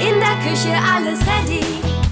In der Küche alles ready.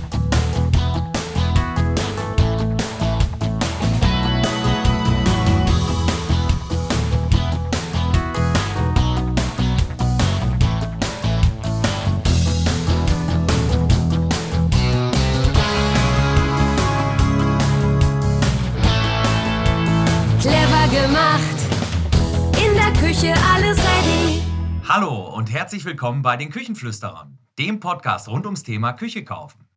Herzlich willkommen bei den Küchenflüsterern, dem Podcast rund ums Thema Küche kaufen.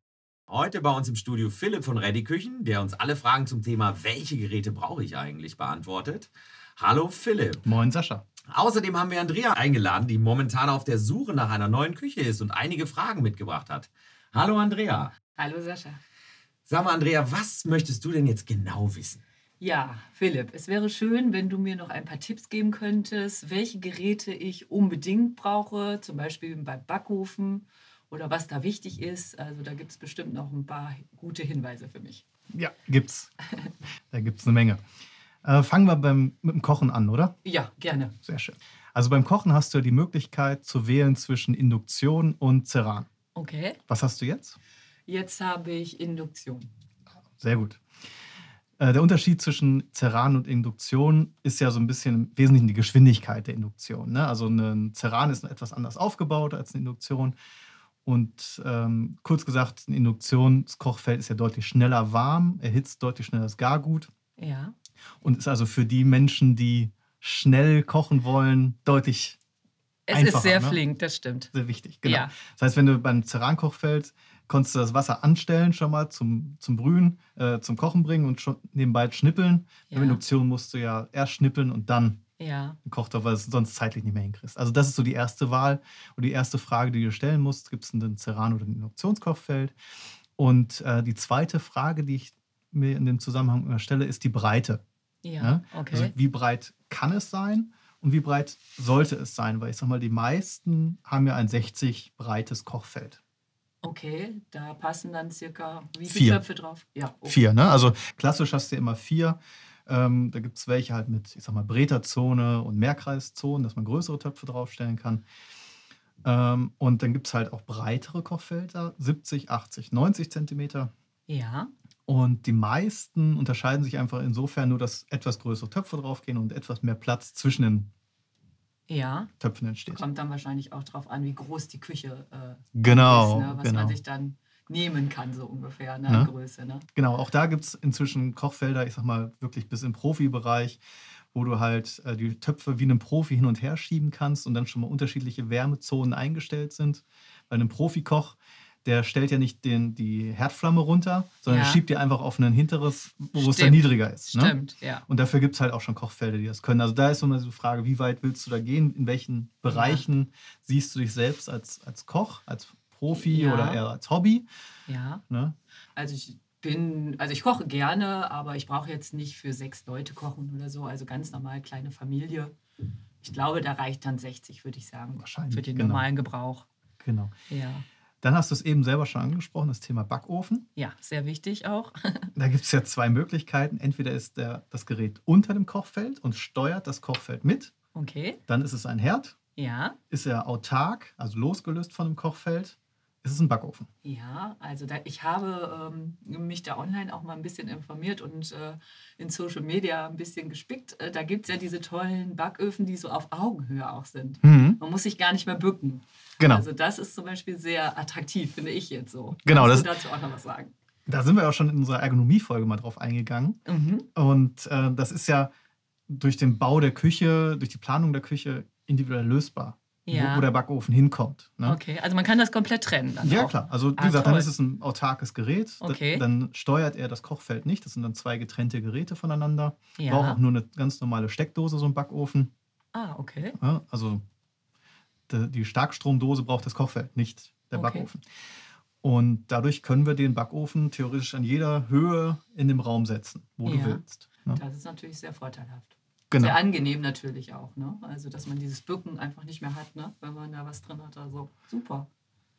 Heute bei uns im Studio Philipp von Ready Küchen, der uns alle Fragen zum Thema, welche Geräte brauche ich eigentlich, beantwortet. Hallo Philipp. Moin Sascha. Außerdem haben wir Andrea eingeladen, die momentan auf der Suche nach einer neuen Küche ist und einige Fragen mitgebracht hat. Hallo Andrea. Hallo Sascha. Sag mal Andrea, was möchtest du denn jetzt genau wissen? Ja, Philipp, es wäre schön, wenn du mir noch ein paar Tipps geben könntest, welche Geräte ich unbedingt brauche, zum Beispiel beim Backofen oder was da wichtig ist. Also da gibt es bestimmt noch ein paar gute Hinweise für mich. Ja, gibt's. da gibt's eine Menge. Äh, fangen wir beim, mit dem Kochen an, oder? Ja, gerne. Sehr schön. Also beim Kochen hast du die Möglichkeit zu wählen zwischen Induktion und Ceran. Okay, Was hast du jetzt? jetzt habe ich Induktion. Sehr gut. Äh, Der Unterschied zwischen Ceran und Induktion ist ja so ein bisschen im Wesentlichen die Geschwindigkeit der Induktion. Ne? Also ein Ceran ist etwas anders aufgebaut als eine Induktion. Und ähm, kurz gesagt, ein Induktionskochfeld ist ja deutlich schneller warm, erhitzt deutlich schneller das Gargut Ja, und ist also für die Menschen, die schnell kochen wollen, deutlich es Einfacher, ist sehr ne? flink, das stimmt. sehr wichtig. Genau. Ja. Das heißt, wenn du beim Cerankochfeld konntest du das Wasser anstellen schon mal zum, zum Brühen, äh, zum Kochen bringen und schon nebenbei schnippeln. Bei Ja. Induktion musst du ja erst schnippeln und dann Ja, gekocht, weil du es sonst zeitlich nicht mehr hinkriegst. Also das ist so die erste Wahl und die erste Frage, die du stellen musst, gibt es einen Ceran- oder ein Induktionskochfeld? Und äh, die zweite Frage, die ich mir in dem Zusammenhang immer stelle, ist die Breite. ja, Ne? okay. Also wie breit kann es sein und wie breit sollte es sein? Weil ich sag mal, die meisten haben ja ein 60 breites Kochfeld. Okay, da passen dann circa wie viele Vier. Töpfe drauf? Ja, okay. Vier, ne? Also klassisch hast du immer vier. Ähm, da gibt es welche halt mit, ich sag mal, Breterzone und Mehrkreiszonen, dass man größere Töpfe draufstellen kann. Ähm, und dann gibt es halt auch breitere Kochfelder, 70, 80, 90 Zentimeter. Ja, Und die meisten unterscheiden sich einfach insofern nur, dass etwas größere Töpfe draufgehen und etwas mehr Platz zwischen den ja. Töpfen entsteht. Kommt dann wahrscheinlich auch drauf an, wie groß die Küche äh, Genau, ist, ne? was genau. man sich dann nehmen kann, so ungefähr, ne? Ne? Größe. Ne? Genau, auch da gibt es inzwischen Kochfelder, ich sag mal, wirklich bis im Profibereich, wo du halt äh, die Töpfe wie einem Profi hin und her schieben kannst und dann schon mal unterschiedliche Wärmezonen eingestellt sind. Bei einem Profikoch, der stellt ja nicht den, die Herdflamme runter, sondern Ja. schiebt die einfach auf ein hinteres, wo es dann niedriger ist. Ne? Stimmt, ja. Und dafür gibt es halt auch schon Kochfelder, die das können. Also da ist immer so die Frage, wie weit willst du da gehen? In welchen Bereichen siehst du dich selbst als, als Koch, als Profi Ja. oder eher als Hobby? ja. Ne? Also ich bin, also ich koche gerne, aber ich brauche jetzt nicht für sechs Leute kochen oder so. Also ganz normal kleine Familie. Ich glaube, da reicht dann 60, würde ich sagen. Wahrscheinlich, Für den genau. normalen Gebrauch. Genau. Ja. Dann hast du es eben selber schon angesprochen, das Thema Backofen. Ja, sehr wichtig auch. Da gibt es ja zwei Möglichkeiten. Entweder ist der, das Gerät unter dem Kochfeld und steuert das Kochfeld mit. Okay. Dann ist es ein Herd. Ja. Ist er autark, also losgelöst von dem Kochfeld, ist es ein Backofen. Ja, also da, ich habe ähm, mich da online auch mal ein bisschen informiert und äh, in Social Media ein bisschen gespickt. Äh, da gibt es ja diese tollen Backöfen, die so auf Augenhöhe auch sind. Mhm. Man muss sich gar nicht mehr bücken. Genau. Also das ist zum Beispiel sehr attraktiv, finde ich jetzt so. Genau, Kannst das- du dazu auch noch was sagen? Da sind wir auch schon in unserer Ergonomie-Folge mal drauf eingegangen. Mhm. Und äh, das ist ja durch den Bau der Küche, durch die Planung der Küche individuell lösbar, Ja. wo, wo der Backofen hinkommt. Ne? Okay, also man kann das komplett trennen dann Ja, auch. klar. Also, wie Ah, gesagt, dann toll. ist es ein autarkes Gerät. Da- Okay. Dann steuert er das Kochfeld nicht. Das sind dann zwei getrennte Geräte voneinander. Ja. Braucht auch nur eine ganz normale Steckdose, so ein Backofen. Ah, okay. Ja, also de- die Starkstromdose braucht das Kochfeld, nicht der Okay. Backofen. Und dadurch können wir den Backofen theoretisch an jeder Höhe in dem Raum setzen, wo Ja. du willst. Ne? Das ist natürlich sehr vorteilhaft. Genau. Sehr angenehm natürlich auch, ne? Also dass man dieses Bücken einfach nicht mehr hat, ne? Wenn man da was drin hat. Also super.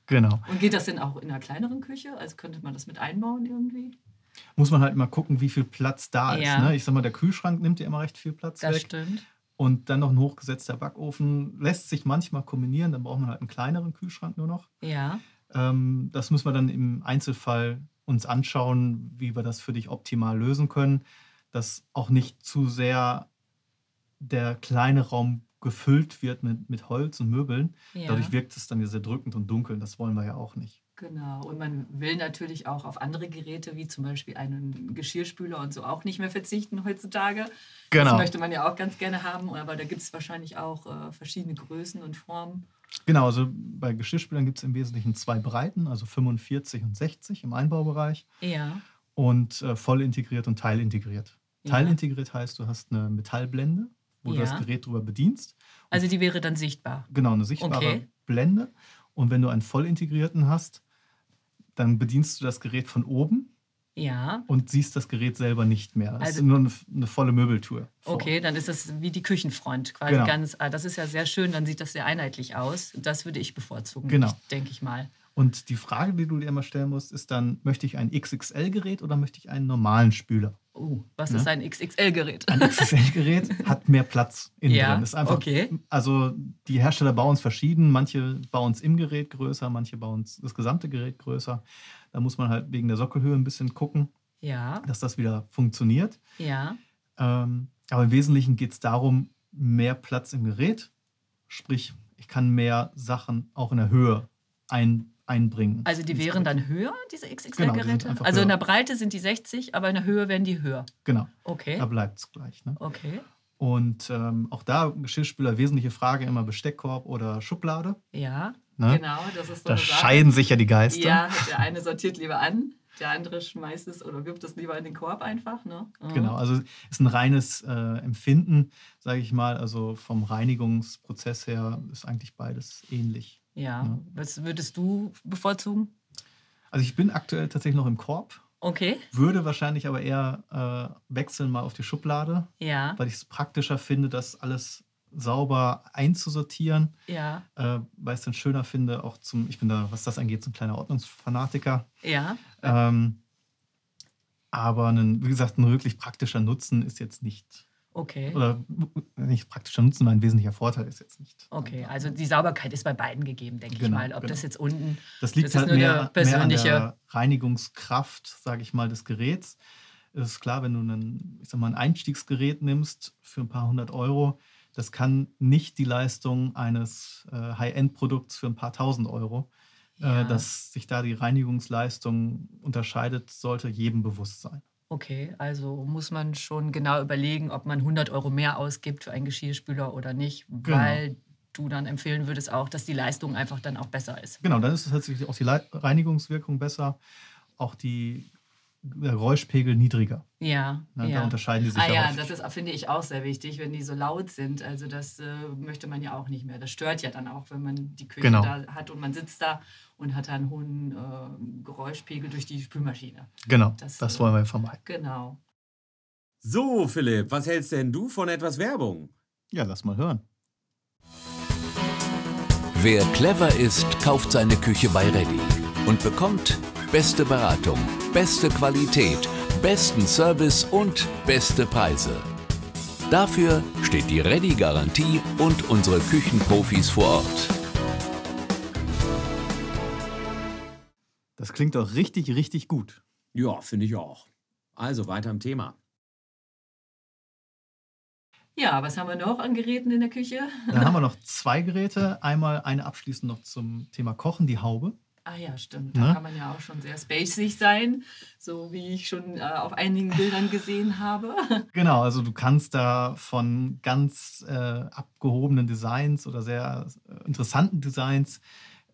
genau. Und geht das denn auch in einer kleineren Küche? Also könnte man das mit einbauen irgendwie? Muss man halt mal gucken, wie viel Platz da Ja. ist. Ne? Ich sag mal, der Kühlschrank nimmt ja immer recht viel Platz Das weg. stimmt. und dann noch ein hochgesetzter Backofen. Lässt sich manchmal kombinieren, dann braucht man halt einen kleineren Kühlschrank nur noch. Ja. Ähm, das müssen wir dann im Einzelfall uns anschauen, wie wir das für dich optimal lösen können, dass auch nicht zu sehr der kleine Raum gefüllt wird mit, mit Holz und Möbeln. ja. Dadurch wirkt es dann sehr drückend und dunkel. Das wollen wir ja auch nicht. Genau. Und man will natürlich auch auf andere Geräte, wie zum Beispiel einen Geschirrspüler und so, auch nicht mehr verzichten heutzutage. Das Genau. möchte man ja auch ganz gerne haben, aber da gibt es wahrscheinlich auch äh, verschiedene Größen und Formen. Genau, also bei Geschirrspülern gibt es im Wesentlichen zwei Breiten, also 45 und 60 im Einbaubereich Ja. und äh, voll integriert und teilintegriert. Ja. Teilintegriert heißt, du hast eine Metallblende, wo du Ja. das Gerät drüber bedienst. Also die wäre dann sichtbar. Genau, eine sichtbare Okay. Blende. Und wenn du einen voll integrierten hast, dann bedienst du das Gerät von oben Ja. und siehst das Gerät selber nicht mehr. Das Also- ist nur eine, eine volle Möbeltour. vor. Okay, dann ist das wie die Küchenfront quasi Genau. ganz. Ah, das ist ja sehr schön, dann sieht das sehr einheitlich aus. Das würde ich bevorzugen, Genau. denke ich mal. Und die Frage, die du dir immer stellen musst, ist dann, möchte ich ein XXL-Gerät oder möchte ich einen normalen Spüler? Uh, was Ne? ist ein XXL-Gerät? Ein XXL-Gerät hat mehr Platz innen Ja, drin. Ist einfach, okay. Also die Hersteller bauen es verschieden. Manche bauen es im Gerät größer, manche bauen es das gesamte Gerät größer. Da muss man halt wegen der Sockelhöhe ein bisschen gucken, Ja, dass das wieder funktioniert. ja. Ähm, aber im Wesentlichen geht es darum, mehr Platz im Gerät. Sprich, ich kann mehr Sachen auch in der Höhe ein, einbringen. Also die wären dann höher, diese Genau, die XXL-Geräte? also in höher. der Breite sind die 60, aber in der Höhe werden die höher. Genau, Okay. da bleibt es gleich. Ne? Okay. Und ähm, auch da Geschirrspüler, wesentliche Frage immer Besteckkorb oder Schublade. Ja, Ne? genau. Das ist so Da scheiden sich ja die Geister. Ja, der eine sortiert lieber an, der andere schmeißt es oder wirft es lieber in den Korb einfach. Ne? Mhm. Genau, also ist ein reines äh, Empfinden, sage ich mal. Also vom Reinigungsprozess her ist eigentlich beides ähnlich. Ja. Ja. Was würdest du bevorzugen? Also ich bin aktuell tatsächlich noch im Korb, Okay. würde wahrscheinlich aber eher äh, wechseln mal auf die Schublade, Ja. weil ich es praktischer finde, das alles sauber einzusortieren, Ja. äh, weil ich es dann schöner finde, auch zum, ich bin da, was das angeht, so ein kleiner Ordnungsfanatiker. Ja. Ähm, aber ein, wie gesagt, ein wirklich praktischer Nutzen ist jetzt nicht, Okay. oder nicht praktischer Nutzen, mein wesentlicher Vorteil ist jetzt nicht. Okay, also die Sauberkeit ist bei beiden gegeben, denke ich Genau, mal. Ob genau. das jetzt unten. Das liegt Das ist halt mehr, mehr an der Reinigungskraft, sage ich mal, des Geräts. Es ist klar, wenn du einen, ich sag mal, ein Einstiegsgerät nimmst für ein paar hundert Euro, das kann nicht die Leistung eines äh, High-End-Produkts für ein paar tausend Euro. Ja. Äh, dass sich da die Reinigungsleistung unterscheidet, sollte jedem bewusst sein. Okay, also muss man schon genau überlegen, ob man 100 Euro mehr ausgibt für einen Geschirrspüler oder nicht, Genau. weil du dann empfehlen würdest auch, dass die Leistung einfach dann auch besser ist. Genau, dann ist es tatsächlich auch die Reinigungswirkung besser, auch die, Geräuschpegel niedriger. Ja? Da ja. unterscheiden die sich Ah ja, häufig. das ist, finde ich, auch sehr wichtig, wenn die so laut sind. Also das äh, möchte man ja auch nicht mehr. Das stört ja dann auch, wenn man die Küche Genau. da hat und man sitzt da und hat da einen hohen äh, Geräuschpegel durch die Spülmaschine. Genau, das, das, äh, wollen wir vermeiden. Genau. So, Philipp, was hältst denn du von etwas Werbung? Ja, lass mal hören. Wer clever ist, kauft seine Küche bei Ready und bekommt beste Beratung, beste Qualität, besten Service und beste Preise. Dafür steht die Ready-Garantie und unsere Küchenprofis vor Ort. Das klingt doch richtig, richtig gut. Ja, finde ich auch. Also weiter im Thema. Ja, was haben wir noch an Geräten in der Küche? Dann haben wir noch zwei Geräte. Einmal eine abschließend noch zum Thema Kochen, die Haube. Ah ja, stimmt. Da Ne? kann man ja auch schon sehr spacig sein, so wie ich schon äh, auf einigen Bildern gesehen habe. Genau, also du kannst da von ganz äh, abgehobenen Designs oder sehr äh, interessanten Designs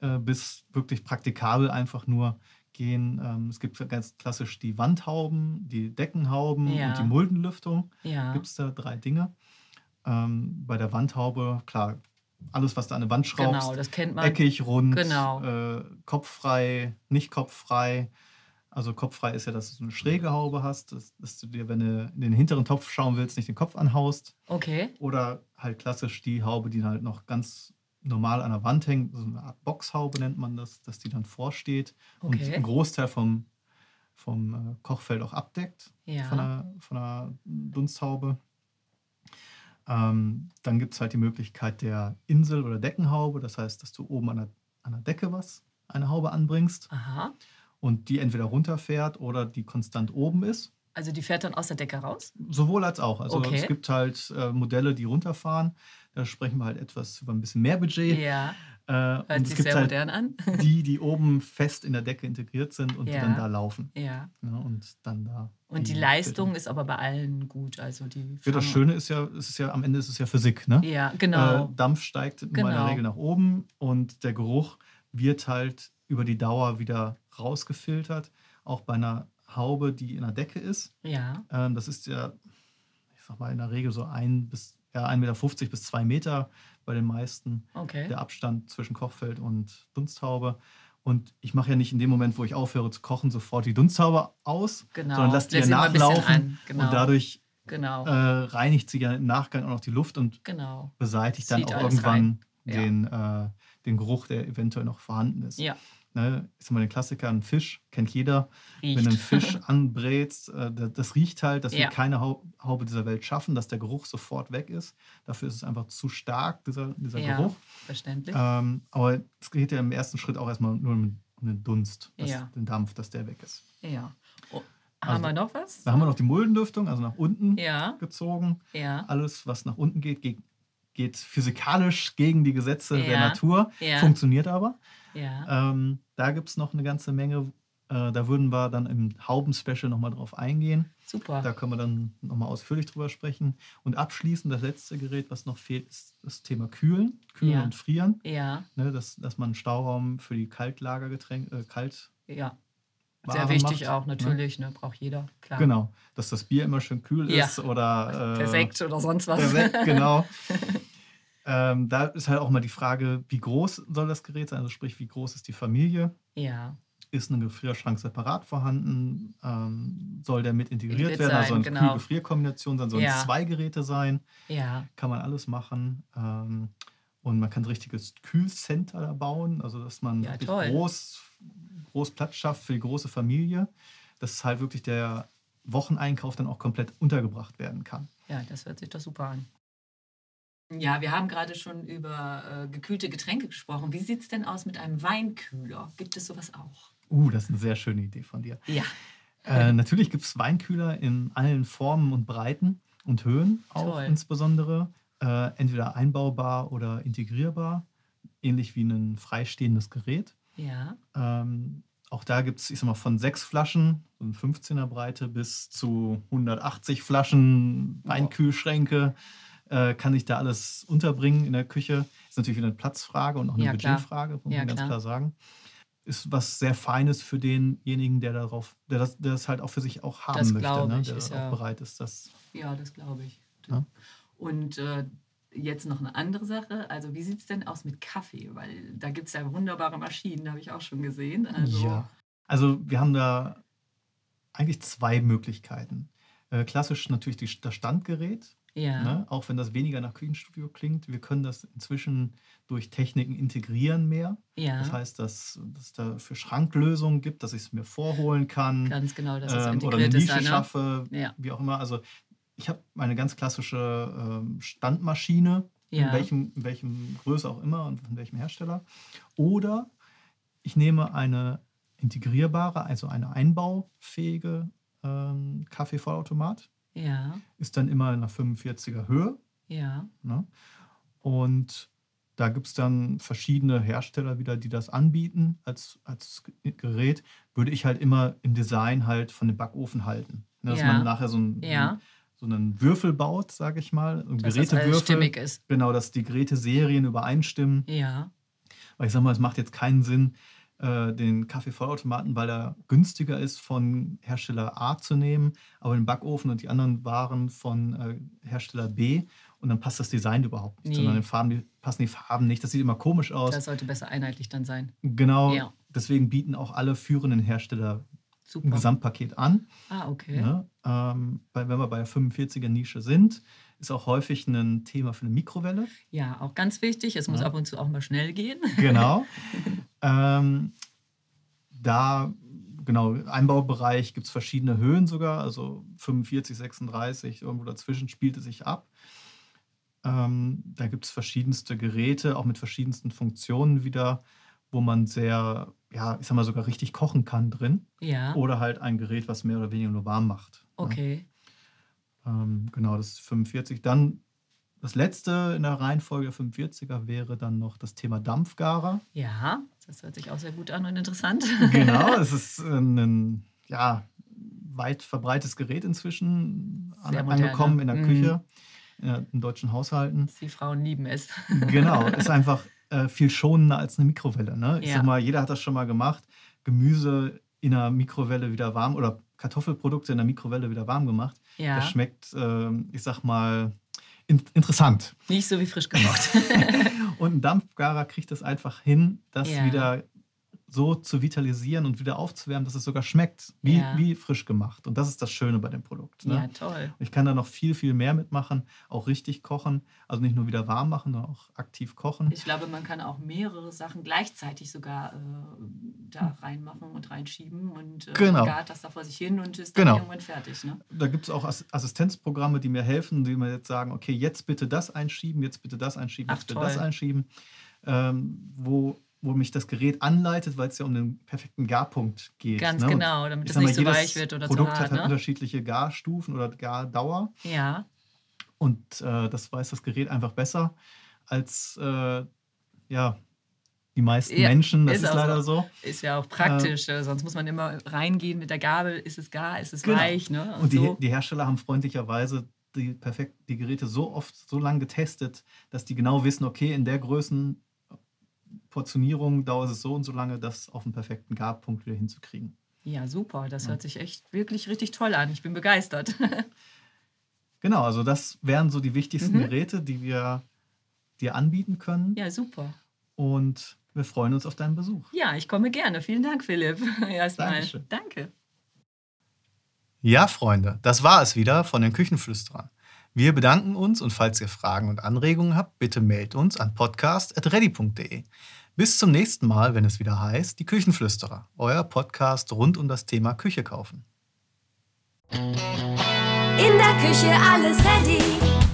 äh, bis wirklich praktikabel einfach nur gehen. Ähm, es gibt ganz klassisch die Wandhauben, die Deckenhauben Ja. und die Muldenlüftung. Ja. Gibt es da drei Dinge. Ähm, bei der Wandhaube, klar, alles, was du an eine Wand schraubst, Genau, das kennt man. eckig, rund, Genau. äh, kopffrei, nicht kopffrei. Also kopffrei ist ja, dass du eine schräge Haube hast, dass, dass du dir, wenn du in den hinteren Topf schauen willst, nicht den Kopf anhaust. Okay. Oder halt klassisch die Haube, die halt noch ganz normal an der Wand hängt, so eine Art Boxhaube nennt man das, dass die dann vorsteht und Okay. einen Großteil vom, vom äh, Kochfeld auch abdeckt Ja. von, der, von der Dunsthaube. Ähm, dann gibt es halt die Möglichkeit der Insel- oder Deckenhaube. Das heißt, dass du oben an der, an der Decke was, eine Haube anbringst Aha. und die entweder runterfährt oder die konstant oben ist. Also die fährt dann aus der Decke raus? Sowohl als auch. Also Okay. es gibt halt äh, Modelle, die runterfahren. Da sprechen wir halt etwas über ein bisschen mehr Budget. Ja, Äh, hört und es sich gibt sehr halt modern an. die, die oben fest in der Decke integriert sind und die Ja. dann da laufen. ja. Ne? Und dann da. Und die Leistung ist aber bei allen gut. Also die Ja, das Schöne ist ja, es ist ja, am Ende ist es ja Physik, ne? Ja, genau. Äh, Dampf steigt in meiner Genau. Regel nach oben und der Geruch wird halt über die Dauer wieder rausgefiltert. Auch bei einer Haube, die in der Decke ist. ja, Ähm, das ist ja, ich sag mal, in der Regel so ein bis ja, 1,50 Meter bis 2 Meter bei den meisten okay. der Abstand zwischen Kochfeld und Dunsthaube. Und ich mache ja nicht in dem Moment, wo ich aufhöre zu kochen, sofort die Dunsthaube aus, Genau. sondern lasse die ja nachlaufen. Genau. Und dadurch genau. äh, reinigt sie ja im Nachgang auch noch die Luft und genau. beseitigt dann Zieht auch alles irgendwann. Ja. den, äh, den Geruch, der eventuell noch vorhanden ist. Ja, Ne? Ich sag mal, den Klassiker, ein Fisch, kennt jeder. riecht. Wenn du einen Fisch anbrätst, äh, das, das riecht halt, das Ja. wird keine Hau- Haube dieser Welt schaffen, dass der Geruch sofort weg ist. Dafür ist es einfach zu stark, dieser, dieser ja, Geruch. verständlich. Ähm, aber es geht ja im ersten Schritt auch erstmal nur um, um den Dunst, dass, Ja. den Dampf, dass der weg ist. ja. Oh, also- haben wir noch was? Da haben wir noch die Muldendüftung, also nach unten Ja, gezogen. ja, Alles, was nach unten geht, geht, geht physikalisch gegen die Gesetze der Ja. Natur, Ja. funktioniert aber. ja. Ähm, da gibt es noch eine ganze Menge. Äh, da würden wir dann im Hauben-Special nochmal drauf eingehen. Super. Da können wir dann nochmal ausführlich drüber sprechen. Und abschließend, das letzte Gerät, was noch fehlt, ist das Thema Kühlen. Kühlen und Frieren. Ja, Ne, dass, dass man einen Stauraum für die Kaltlagergetränke, äh, Kalt. ja. Sehr wichtig macht, auch, ne? natürlich. Ne? Braucht jeder, klar. Genau, dass das Bier immer schön kühl Ja. ist oder äh, Der Sekt oder sonst was. Der Sekt, genau. ähm, da ist halt auch mal die Frage, wie groß soll das Gerät sein? Also sprich, wie groß ist die Familie? ja, Ist ein Gefrierschrank separat vorhanden? Ähm, soll der mit integriert Integriert werden? Also sein, eine genau. Kühl-Gefrier-Kombination sein? Sollen Ja. zwei Geräte sein? ja, Kann man alles machen. Ähm, und man kann ein richtiges Kühlcenter da bauen, also dass man Ja, wirklich toll. groß, groß Platz schafft für die große Familie, dass halt wirklich der Wocheneinkauf dann auch komplett untergebracht werden kann. ja, das hört sich doch super an. Ja, wir haben gerade schon über äh, gekühlte Getränke gesprochen. Wie sieht es denn aus mit einem Weinkühler? Gibt es sowas auch? Uh, das ist eine sehr schöne Idee von dir. Ja, Äh, natürlich gibt es Weinkühler in allen Formen und Breiten und Höhen auch Toll. insbesondere. Äh, entweder einbaubar oder integrierbar, ähnlich wie ein freistehendes Gerät. ja, Ähm, auch da gibt es, ich sag mal, von sechs Flaschen, so ein 15er Breite, bis zu 180 Flaschen Wow. Äh, kann ich da alles unterbringen in der Küche? Ist natürlich wieder eine Platzfrage und auch eine Ja. Budgetfrage, muss Ja, man ganz klar. klar sagen. Ist was sehr Feines für denjenigen, der darauf, der das, der das halt auch für sich auch haben Das möchte, ne? der ist auch ja- bereit ist, das. ja, das glaube ich. Und äh, jetzt noch eine andere Sache. Also, wie sieht es denn aus mit Kaffee? Weil da gibt es ja wunderbare Maschinen, habe ich auch schon gesehen. Also, Ja. Also wir haben da eigentlich zwei Möglichkeiten. Äh, klassisch natürlich die, das Standgerät, ja, Ne? Auch wenn das weniger nach Küchenstudio klingt, wir können das inzwischen durch Techniken integrieren mehr. ja. Das heißt, dass dass es da für Schranklösungen gibt, dass ich es mir vorholen kann ganz genau, dass es ähm, oder eine integriert ist. Nische ne? schaffe, Ja. wie auch immer. Also ich habe meine ganz klassische ähm, Standmaschine, Ja. in, welchem, in welchem Größe auch immer und von welchem Hersteller. Oder ich nehme eine integrierbare, also eine einbaufähige ähm, Kaffeevollautomat. Ja, Ist dann immer in einer 45er Höhe. ja, Ne? Und da gibt es dann verschiedene Hersteller wieder, die das anbieten als, als Gerät. Würde ich halt immer im Design halt von dem Backofen halten. Ne? Dass Ja. man nachher so, ein, ja. so einen Würfel baut, sage ich mal. Dass das Gerätewürfel. stimmig ist. Genau, dass die Geräteserien übereinstimmen. Ja, Weil ich sag mal, es macht jetzt keinen Sinn, äh, den Kaffeevollautomaten, weil er günstiger ist, von Hersteller A zu nehmen, aber den Backofen und die anderen Waren von äh, Hersteller B und dann passt das Design überhaupt nicht, Nee. sondern den Farben, die, passen die Farben nicht. Das sieht immer komisch aus. das sollte besser einheitlich dann sein. genau, Ja. deswegen bieten auch alle führenden Hersteller ein Super. Gesamtpaket an. Ah, okay. Ne? Ähm, weil, wenn wir bei der 45er Nische sind, ist auch häufig ein Thema für eine Mikrowelle. Ja, auch ganz wichtig. Es muss Ja. ab und zu auch mal schnell gehen. Genau. ähm, da, genau, im Einbaubereich gibt es verschiedene Höhen sogar, also 45, 36, irgendwo dazwischen spielt es sich ab. Ähm, da gibt es verschiedenste Geräte, auch mit verschiedensten Funktionen wieder, wo man sehr, ja, ich sag mal, sogar richtig kochen kann drin. Ja. Oder halt ein Gerät, was mehr oder weniger nur warm macht. ne? Ähm, genau, das ist 45. Dann das letzte in der Reihenfolge der 45er wäre dann noch das Thema Dampfgarer. Ja, das hört sich auch sehr gut an und interessant. Genau, es ist ein ja, weit verbreitetes Gerät inzwischen Sehr moderne. angekommen in der Mhm. Küche, äh, in deutschen Haushalten. Die Frauen lieben es. Genau, ist einfach äh, viel schonender als eine Mikrowelle. Ne? Ich Ja. sag mal, jeder hat das schon mal gemacht. Gemüse in einer Mikrowelle wieder warm oder Kartoffelprodukte in der Mikrowelle wieder warm gemacht. Ja. Das schmeckt, ähm, ich sag mal, in interessant. Nicht so wie frisch gekocht. Und ein Dampfgarer kriegt es einfach hin, das Ja. wieder so zu vitalisieren und wieder aufzuwärmen, dass es sogar schmeckt, wie, Ja. wie frisch gemacht. Und das ist das Schöne bei dem Produkt. Ne? ja, toll. Ich kann da noch viel, viel mehr mitmachen, auch richtig kochen. Also nicht nur wieder warm machen, sondern auch aktiv kochen. Ich glaube, man kann auch mehrere Sachen gleichzeitig sogar äh, da reinmachen und reinschieben und äh, Genau. gart das da vor sich hin und ist dann Genau. irgendwann fertig. Ne? Da gibt es auch Ass- Assistenzprogramme, die mir helfen, die mir jetzt sagen, okay, jetzt bitte das einschieben, jetzt bitte das einschieben, Ach, jetzt bitte das toll. einschieben. Ähm, wo, wo mich das Gerät anleitet, weil es ja um den perfekten Garpunkt geht. Ganz ne? Genau, damit es nicht so weich wird oder Produkt hat hart. halt Ne? unterschiedliche Garstufen oder Gardauer. Ja, Und äh, das weiß das Gerät einfach besser als äh, ja, die meisten Ja, Menschen. Das ist ist, leider so. ist ja auch praktisch. äh, sonst muss man immer reingehen mit der Gabel. Ist es gar, ist es Genau. weich? Ne? Und, Und die, so. die Hersteller haben freundlicherweise die, perfekt, die Geräte so oft, so lange getestet, dass die genau wissen, okay, in der Größenportionierung dauert es so und so lange, das auf den perfekten Garpunkt wieder hinzukriegen. Ja, super. Das Ja. hört sich echt wirklich richtig toll an. Ich bin begeistert. Genau, also das wären so die wichtigsten Mhm. Geräte, die wir dir anbieten können. ja, super. Und wir freuen uns auf deinen Besuch. Ja, ich komme gerne. Vielen Dank, Philipp. Erstmal. Dankeschön. Danke. Ja, Freunde, das war es wieder von den Küchenflüsterern. Wir bedanken uns und falls ihr Fragen und Anregungen habt, bitte meldet uns an podcast.ready.de. Bis zum nächsten Mal, wenn es wieder heißt, die Küchenflüsterer, euer Podcast rund um das Thema Küche kaufen. In der Küche alles ready.